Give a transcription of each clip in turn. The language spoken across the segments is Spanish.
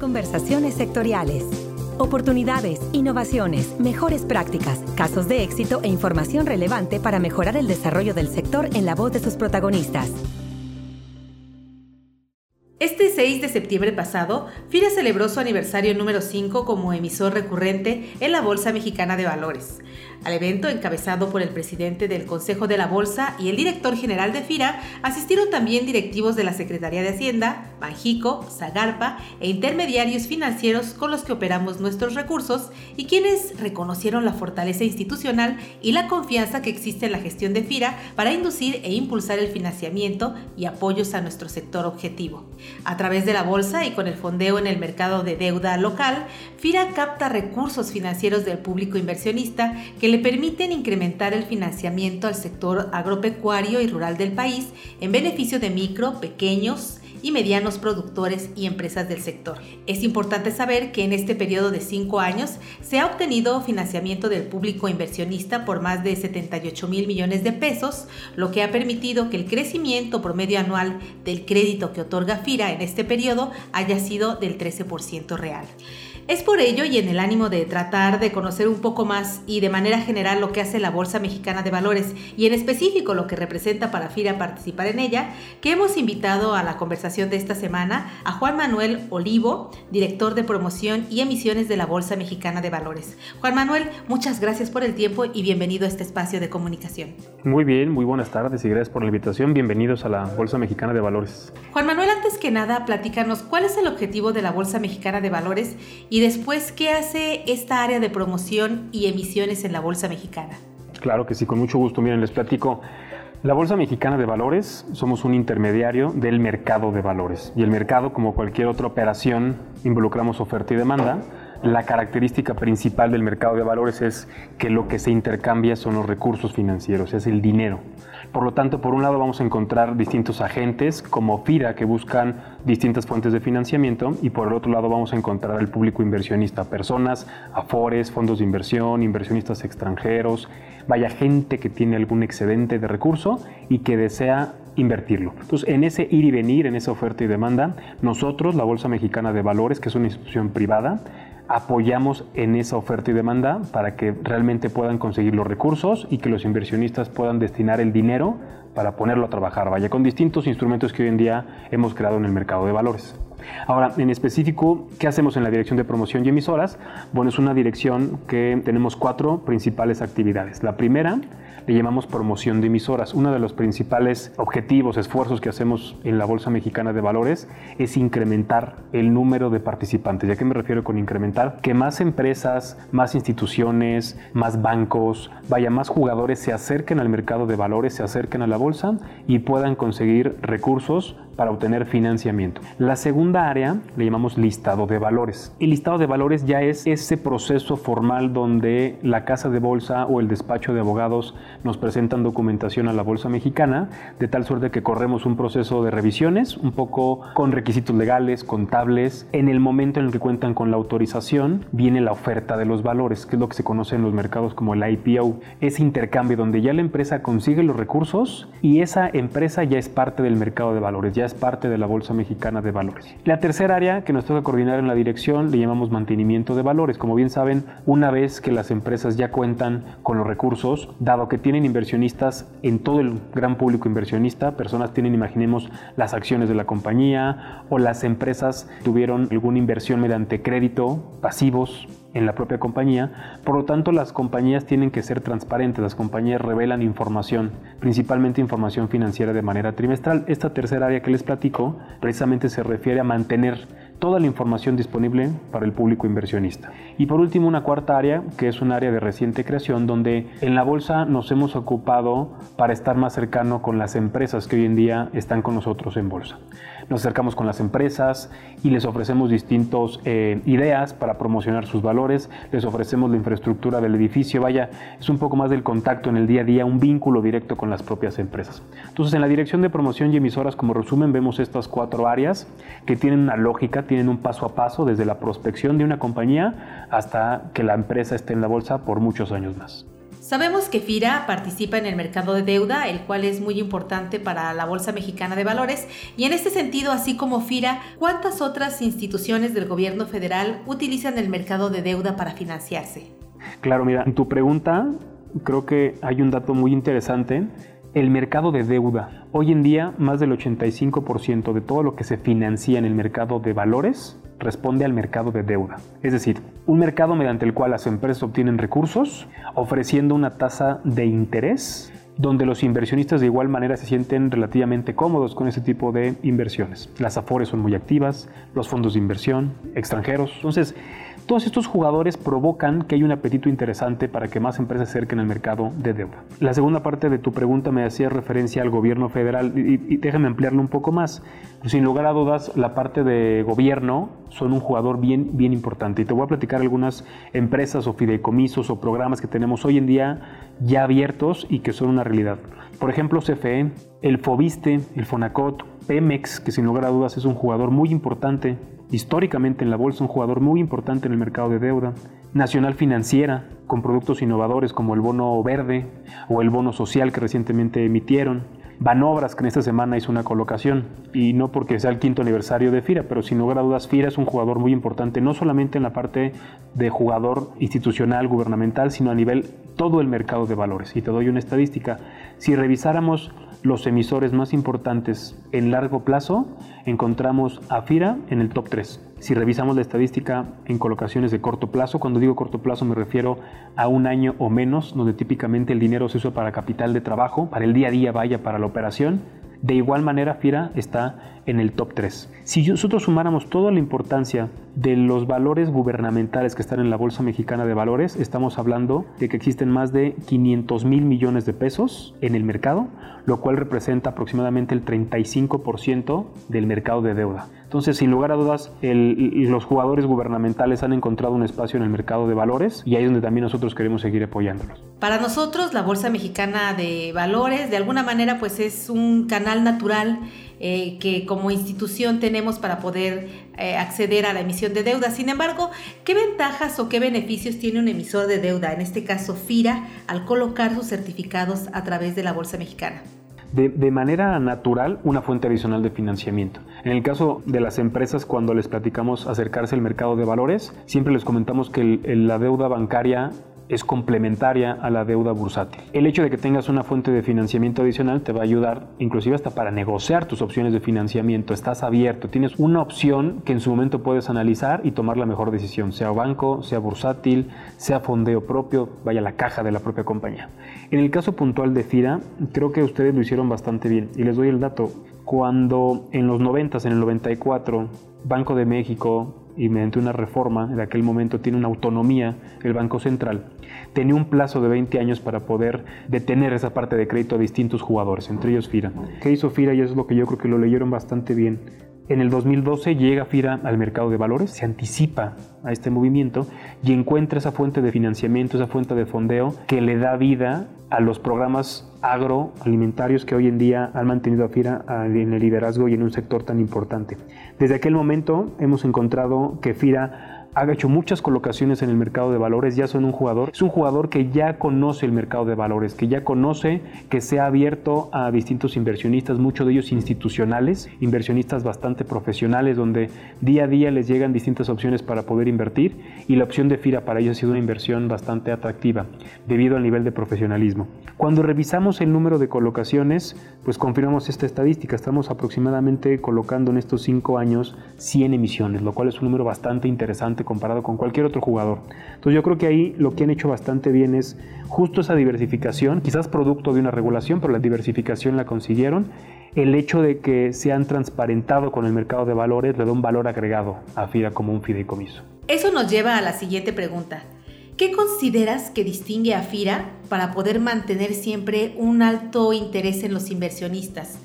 Conversaciones sectoriales. Oportunidades, innovaciones, mejores prácticas, casos de éxito e información relevante para mejorar el desarrollo del sector en la voz de sus protagonistas. Este 6 de septiembre pasado, FIRA celebró su aniversario número 5 como emisor recurrente en la Bolsa Mexicana de Valores. Al evento, encabezado por el presidente del Consejo de la Bolsa y el director general de FIRA, asistieron también directivos de la Secretaría de Hacienda, Banjico, Zagarpa e intermediarios financieros con los que operamos nuestros recursos y quienes reconocieron la fortaleza institucional y la confianza que existe en la gestión de FIRA para inducir e impulsar el financiamiento y apoyos a nuestro sector objetivo. A través de la bolsa y con el fondeo en el mercado de deuda local, FIRA capta recursos financieros del público inversionista que le permiten incrementar el financiamiento al sector agropecuario y rural del país en beneficio de micro, pequeños, y medianos productores y empresas del sector. Es importante saber que en este periodo de cinco años se ha obtenido financiamiento del público inversionista por más de 78 mil millones de pesos, lo que ha permitido que el crecimiento promedio anual del crédito que otorga FIRA en este periodo haya sido del 13% real. Es por ello y en el ánimo de tratar de conocer un poco más y de manera general lo que hace la Bolsa Mexicana de Valores y en específico lo que representa para FIRA participar en ella, que hemos invitado a la conversación de esta semana a Juan Manuel Olivo, director de promoción y emisiones de la Bolsa Mexicana de Valores. Juan Manuel, muchas gracias por el tiempo y bienvenido a este espacio de comunicación. Muy bien, muy buenas tardes y gracias por la invitación. Bienvenidos a la Bolsa Mexicana de Valores. Juan Manuel, antes que nada, platícanos cuál es el objetivo de la Bolsa Mexicana de Valores y después qué hace esta área de promoción y emisiones en la Bolsa Mexicana. Claro que sí, con mucho gusto. Miren, les platico. La Bolsa Mexicana de Valores somos un intermediario del mercado de valores. Y el mercado, como cualquier otra operación, involucramos oferta y demanda. La característica principal del mercado de valores es que lo que se intercambia son los recursos financieros, es el dinero. Por lo tanto, por un lado vamos a encontrar distintos agentes como FIRA que buscan distintas fuentes de financiamiento y por el otro lado vamos a encontrar al público inversionista, personas, afores, fondos de inversión, inversionistas extranjeros, vaya gente que tiene algún excedente de recurso y que desea invertirlo. Entonces, en ese ir y venir, en esa oferta y demanda, nosotros, la Bolsa Mexicana de Valores, que es una institución privada, apoyamos en esa oferta y demanda para que realmente puedan conseguir los recursos y que los inversionistas puedan destinar el dinero para ponerlo a trabajar, vaya, con distintos instrumentos que hoy en día hemos creado en el mercado de valores. Ahora, en específico, ¿qué hacemos en la dirección de promoción y emisoras? Bueno, es una dirección que tenemos cuatro principales actividades. La primera le llamamos promoción de emisoras. Uno de los principales objetivos, esfuerzos que hacemos en la Bolsa Mexicana de Valores es incrementar el número de participantes. ¿Y a qué me refiero con incrementar? Que más empresas, más instituciones, más bancos, vaya, más jugadores se acerquen al mercado de valores, se acerquen a la bolsa y puedan conseguir recursos para obtener financiamiento. La segunda área le llamamos listado de valores. El listado de valores ya es ese proceso formal donde la casa de bolsa o el despacho de abogados nos presentan documentación a la bolsa mexicana, de tal suerte que corremos un proceso de revisiones, un poco con requisitos legales, contables. En el momento en el que cuentan con la autorización, viene la oferta de los valores, que es lo que se conoce en los mercados como el IPO. Ese intercambio donde ya la empresa consigue los recursos y esa empresa ya es parte del mercado de valores, ya es parte de la Bolsa Mexicana de Valores. La tercera área que nos toca coordinar en la dirección le llamamos mantenimiento de valores. Como bien saben, una vez que las empresas ya cuentan con los recursos, dado que tienen inversionistas en todo el gran público inversionista, personas tienen, imaginemos, las acciones de la compañía o las empresas tuvieron alguna inversión mediante crédito, pasivos, en la propia compañía. Por lo tanto, las compañías tienen que ser transparentes, las compañías revelan información, principalmente información financiera de manera trimestral. Esta tercera área que les platico precisamente se refiere a mantener toda la información disponible para el público inversionista. Y por último, una cuarta área, que es un área de reciente creación, donde en la bolsa nos hemos ocupado para estar más cercano con las empresas que hoy en día están con nosotros en bolsa. Nos acercamos con las empresas y les ofrecemos distintas eh, ideas para promocionar sus valores, les ofrecemos la infraestructura del edificio, vaya, es un poco más del contacto en el día a día, un vínculo directo con las propias empresas. Entonces, en la dirección de promoción y emisoras, como resumen, vemos estas cuatro áreas que tienen una lógica, tienen un paso a paso desde la prospección de una compañía hasta que la empresa esté en la bolsa por muchos años más. Sabemos que FIRA participa en el mercado de deuda, el cual es muy importante para la Bolsa Mexicana de Valores, y en este sentido, así como FIRA, ¿cuántas otras instituciones del gobierno federal utilizan el mercado de deuda para financiarse? Claro, mira, en tu pregunta creo que hay un dato muy interesante. El mercado de deuda. Hoy en día, más del 85% de todo lo que se financia en el mercado de valores responde al mercado de deuda. Es decir, un mercado mediante el cual las empresas obtienen recursos ofreciendo una tasa de interés donde los inversionistas de igual manera se sienten relativamente cómodos con ese tipo de inversiones. Las afores son muy activas, los fondos de inversión, extranjeros. Entonces, todos estos jugadores provocan que haya un apetito interesante para que más empresas se acerquen al mercado de deuda. La segunda parte de tu pregunta me hacía referencia al gobierno federal y, déjame ampliarlo un poco más. Sin lugar a dudas, la parte de gobierno son un jugador bien, bien importante y te voy a platicar algunas empresas o fideicomisos o programas que tenemos hoy en día ya abiertos y que son una realidad. Por ejemplo, CFE, el Fobiste, el Fonacot, Pemex, que sin lugar a dudas es un jugador muy importante históricamente en la bolsa, un jugador muy importante en el mercado de deuda. Nacional Financiera, con productos innovadores como el bono verde o el bono social que recientemente emitieron. Banobras, que en esta semana hizo una colocación, y no porque sea el quinto aniversario de FIRA, pero sin lugar a dudas, FIRA es un jugador muy importante, no solamente en la parte de jugador institucional, gubernamental, sino a nivel todo el mercado de valores. Y te doy una estadística. Si revisáramos los emisores más importantes en largo plazo, encontramos a FIRA en el top 3. Si revisamos la estadística en colocaciones de corto plazo, cuando digo corto plazo me refiero a un año o menos, donde típicamente el dinero se usa para capital de trabajo, para el día a día vaya para la operación, de igual manera, FIRA está en el top 3. Si nosotros sumáramos toda la importancia de los valores gubernamentales que están en la Bolsa Mexicana de Valores, estamos hablando de que existen más de 500 mil millones de pesos en el mercado, lo cual representa aproximadamente el 35% del mercado de deuda. Entonces, sin lugar a dudas, los jugadores gubernamentales han encontrado un espacio en el mercado de valores y ahí es donde también nosotros queremos seguir apoyándolos. Para nosotros, la Bolsa Mexicana de Valores, de alguna manera, pues es un canal natural eh, que como institución tenemos para poder eh, acceder a la emisión de deuda. Sin embargo, ¿qué ventajas o qué beneficios tiene un emisor de deuda, en este caso FIRA, al colocar sus certificados a través de la Bolsa Mexicana? de, manera natural una fuente adicional de financiamiento. En el caso de las empresas, cuando les platicamos acercarse al mercado de valores, siempre les comentamos que la deuda bancaria es complementaria a la deuda bursátil. El hecho de que tengas una fuente de financiamiento adicional te va a ayudar inclusive hasta para negociar tus opciones de financiamiento. Estás abierto, tienes una opción que en su momento puedes analizar y tomar la mejor decisión, sea banco, sea bursátil, sea fondeo propio, vaya la caja de la propia compañía. En el caso puntual de FIRA, creo que ustedes lo hicieron bastante bien y les doy el dato. Cuando en los 90, en el 94, Banco de México, y mediante una reforma de aquel momento tiene una autonomía el Banco Central, tenía un plazo de 20 años para poder detener esa parte de crédito a distintos jugadores, entre ellos FIRA. ¿Qué hizo FIRA? Y eso es lo que yo creo que lo leyeron bastante bien. En el 2012 llega FIRA al mercado de valores, se anticipa a este movimiento y encuentra esa fuente de financiamiento, esa fuente de fondeo que le da vida a los programas agroalimentarios que hoy en día han mantenido a FIRA en el liderazgo y en un sector tan importante. Desde aquel momento hemos encontrado que FIRA ha hecho muchas colocaciones en el mercado de valores, ya son un jugador. Es un jugador que ya conoce el mercado de valores, que ya conoce que se ha abierto a distintos inversionistas, muchos de ellos institucionales, inversionistas bastante profesionales, donde día a día les llegan distintas opciones para poder invertir y la opción de FIRA para ellos ha sido una inversión bastante atractiva debido al nivel de profesionalismo. Cuando revisamos el número de colocaciones, pues confirmamos esta estadística. Estamos aproximadamente colocando en estos cinco años 100 emisiones, lo cual es un número bastante interesante comparado con cualquier otro jugador. Entonces yo creo que ahí lo que han hecho bastante bien es justo esa diversificación, quizás producto de una regulación, pero la diversificación la consiguieron. El hecho de que se han transparentado con el mercado de valores le da un valor agregado a FIRA como un fideicomiso. Eso nos lleva a la siguiente pregunta. ¿Qué consideras que distingue a FIRA para poder mantener siempre un alto interés en los inversionistas?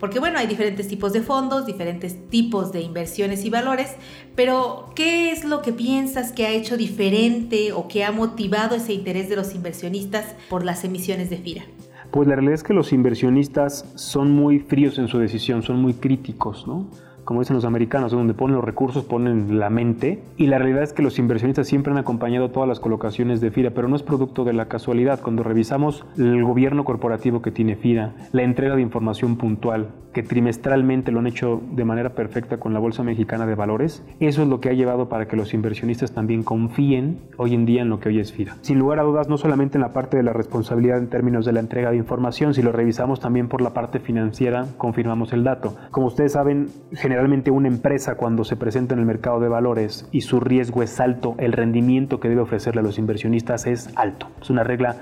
Porque bueno, hay diferentes tipos de fondos, diferentes tipos de inversiones y valores, pero ¿qué es lo que piensas que ha hecho diferente o que ha motivado ese interés de los inversionistas por las emisiones de FIRA? Pues la realidad es que los inversionistas son muy fríos en su decisión, son muy críticos, ¿no? Como dicen los americanos, donde ponen los recursos, ponen la mente. Y la realidad es que los inversionistas siempre han acompañado todas las colocaciones de FIRA, pero no es producto de la casualidad. Cuando revisamos el gobierno corporativo que tiene FIRA, la entrega de información puntual, que trimestralmente lo han hecho de manera perfecta con la Bolsa Mexicana de Valores, eso es lo que ha llevado para que los inversionistas también confíen hoy en día en lo que hoy es FIRA. Sin lugar a dudas, no solamente en la parte de la responsabilidad en términos de la entrega de información, si lo revisamos también por la parte financiera, confirmamos el dato. Como ustedes saben, generalmente una empresa cuando se presenta en el mercado de valores y su riesgo es alto, el rendimiento que debe ofrecerle a los inversionistas es alto. Es una regla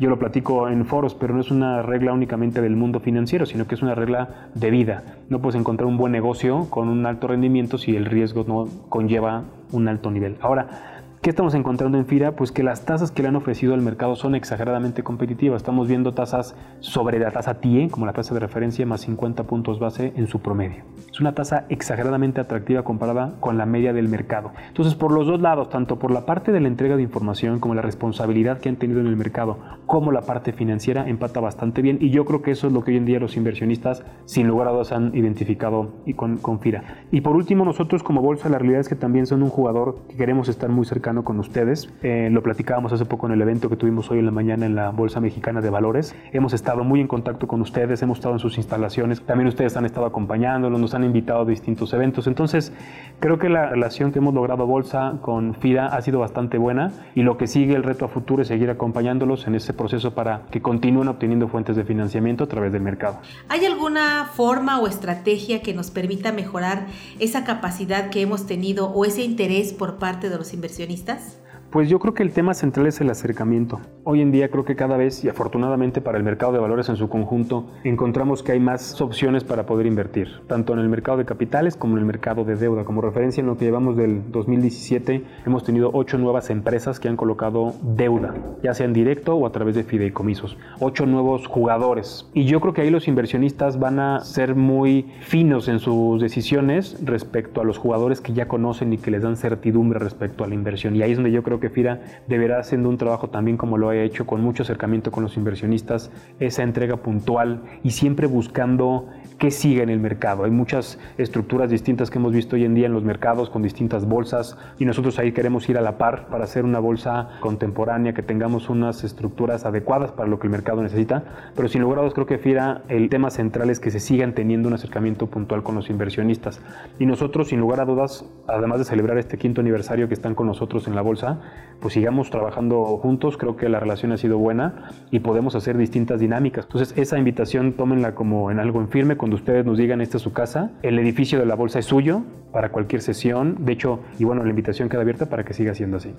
yo lo platico en foros, pero no es una regla únicamente del mundo financiero, sino que es una regla de vida. No puedes encontrar un buen negocio con un alto rendimiento si el riesgo no conlleva un alto nivel. Ahora, ¿Qué estamos encontrando en FIRA? Pues que las tasas que le han ofrecido al mercado son exageradamente competitivas. Estamos viendo tasas sobre la tasa TIE, como la tasa de referencia, más 50 puntos base en su promedio. Es una tasa exageradamente atractiva comparada con la media del mercado. Entonces, por los dos lados, tanto por la parte de la entrega de información como la responsabilidad que han tenido en el mercado, como la parte financiera, empata bastante bien. Y yo creo que eso es lo que hoy en día los inversionistas, sin lugar a dudas, han identificado con, con FIRA. Y por último, nosotros como bolsa, la realidad es que también son un jugador que queremos estar muy cerca con ustedes. Eh, lo platicábamos hace poco en el evento que tuvimos hoy en la mañana en la Bolsa Mexicana de Valores. Hemos estado muy en contacto con ustedes, hemos estado en sus instalaciones. También ustedes han estado acompañándonos, nos han invitado a distintos eventos. Entonces, creo que la relación que hemos logrado Bolsa con FIRA ha sido bastante buena y lo que sigue el reto a futuro es seguir acompañándolos en ese proceso para que continúen obteniendo fuentes de financiamiento a través del mercado. ¿Hay alguna forma o estrategia que nos permita mejorar esa capacidad que hemos tenido o ese interés por parte de los inversionistas? feministas pues yo creo que el tema central es el acercamiento. Hoy en día creo que cada vez, y afortunadamente para el mercado de valores en su conjunto, encontramos que hay más opciones para poder invertir, tanto en el mercado de capitales como en el mercado de deuda. Como referencia en lo que llevamos del 2017, hemos tenido ocho nuevas empresas que han colocado deuda, ya sea en directo o a través de fideicomisos. Ocho nuevos jugadores. Y yo creo que ahí los inversionistas van a ser muy finos en sus decisiones respecto a los jugadores que ya conocen y que les dan certidumbre respecto a la inversión. Y ahí es donde yo creo que FIRA deberá haciendo un trabajo también como lo ha hecho con mucho acercamiento con los inversionistas, esa entrega puntual y siempre buscando qué sigue en el mercado. Hay muchas estructuras distintas que hemos visto hoy en día en los mercados con distintas bolsas y nosotros ahí queremos ir a la par para hacer una bolsa contemporánea, que tengamos unas estructuras adecuadas para lo que el mercado necesita. Pero sin lugar a dudas creo que FIRA el tema central es que se sigan teniendo un acercamiento puntual con los inversionistas. Y nosotros sin lugar a dudas, además de celebrar este quinto aniversario que están con nosotros en la bolsa, pues sigamos trabajando juntos. Creo que la relación ha sido buena y podemos hacer distintas dinámicas. Entonces esa invitación tómenla como en algo en firme con ustedes nos digan, esta es su casa, el edificio de la bolsa es suyo para cualquier sesión, de hecho, y bueno, la invitación queda abierta para que siga siendo así.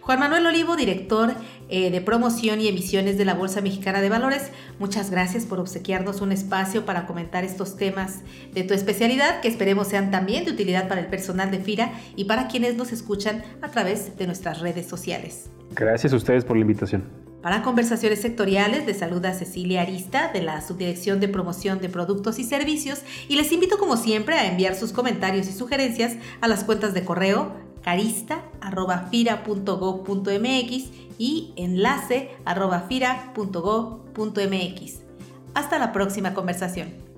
Juan Manuel Olivo, director eh, de promoción y emisiones de la Bolsa Mexicana de Valores, muchas gracias por obsequiarnos un espacio para comentar estos temas de tu especialidad, que esperemos sean también de utilidad para el personal de FIRA y para quienes nos escuchan a través de nuestras redes sociales. Gracias a ustedes por la invitación. Para conversaciones sectoriales, les saluda Cecilia Arista de la Subdirección de Promoción de Productos y Servicios y les invito como siempre a enviar sus comentarios y sugerencias a las cuentas de correo carista.fira.gov.mx y enlace.fira.gov.mx. Hasta la próxima conversación.